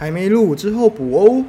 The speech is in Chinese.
还没录之后补哦。